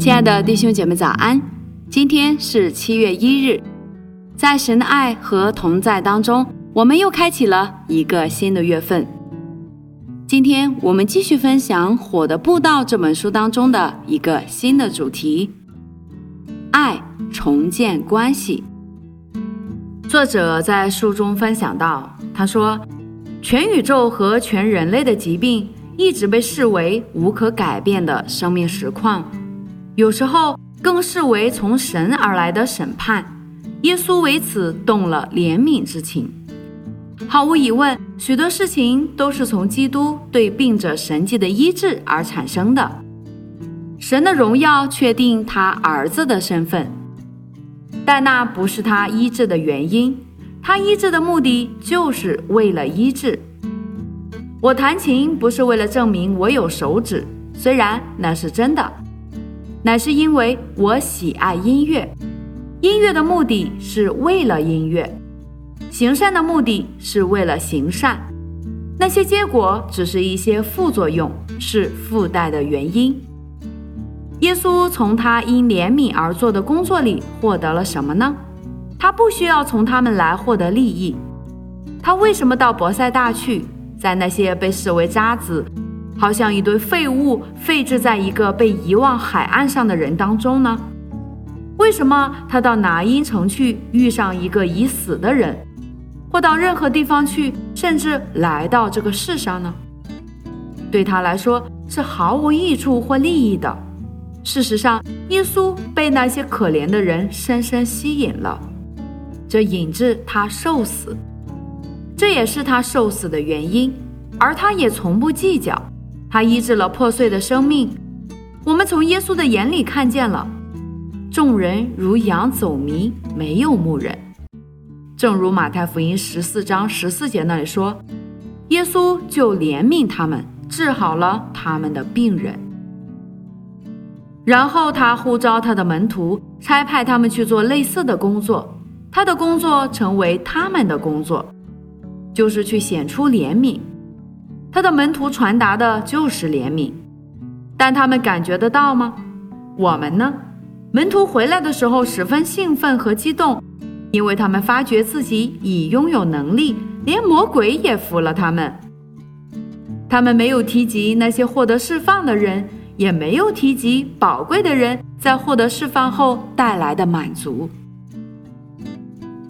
亲爱的弟兄姐妹，早安！今天是七月一日，在神的爱和同在当中，我们又开启了一个新的月份。今天我们继续分享《火的步道》这本书当中的一个新的主题——爱重建关系。作者在书中分享到，他说：“全宇宙和全人类的疾病一直被视为无可改变的生命实况。”有时候更视为从神而来的审判，耶稣为此动了怜悯之情。毫无疑问，许多事情都是从基督对病者神迹的医治而产生的。神的荣耀确定他儿子的身份，但那不是他医治的原因。他医治的目的就是为了医治。我弹琴不是为了证明我有手指，虽然那是真的。乃是因为我喜爱音乐，音乐的目的是为了音乐，行善的目的是为了行善，那些结果只是一些副作用，是附带的原因。耶稣从他因怜悯而做的工作里获得了什么呢？他不需要从他们来获得利益。他为什么到博塞大去，在那些被视为渣子？好像一堆废物废置在一个被遗忘海岸上的人当中呢？为什么他到拿因城去遇上一个已死的人，或到任何地方去，甚至来到这个世上呢？对他来说是毫无益处或利益的。事实上，耶稣被那些可怜的人深深吸引了，这引致他受死，这也是他受死的原因，而他也从不计较。他医治了破碎的生命，我们从耶稣的眼里看见了，众人如羊走迷，没有牧人。正如马太福音十四章十四节那里说，耶稣就怜悯他们，治好了他们的病人。然后他呼召他的门徒，差派他们去做类似的工作。他的工作成为他们的工作，就是去显出怜悯。他的门徒传达的就是怜悯，但他们感觉得到吗？我们呢？门徒回来的时候十分兴奋和激动，因为他们发觉自己已拥有能力，连魔鬼也服了他们。他们没有提及那些获得释放的人，也没有提及宝贵的人在获得释放后带来的满足。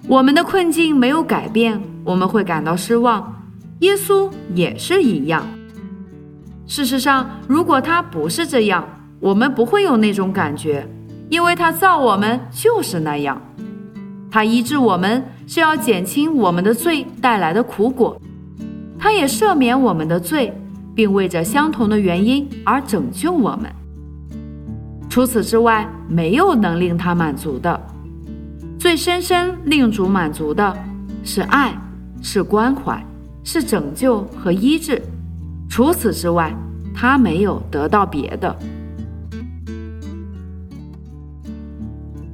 我们的困境没有改变，我们会感到失望。耶稣也是一样。事实上，如果他不是这样，我们不会有那种感觉，因为他造我们就是那样。他医治我们是要减轻我们的罪带来的苦果，他也赦免我们的罪，并为着相同的原因而拯救我们。除此之外，没有能令他满足的。最深深令主满足的是爱，是关怀。是拯救和医治，除此之外，他没有得到别的。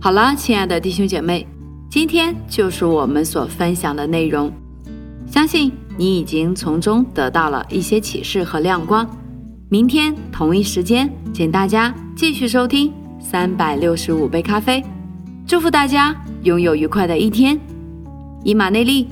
好了，亲爱的弟兄姐妹，今天就是我们所分享的内容，相信你已经从中得到了一些启示和亮光。明天同一时间，请大家继续收听三百六十五杯咖啡，祝福大家拥有愉快的一天。以马内利。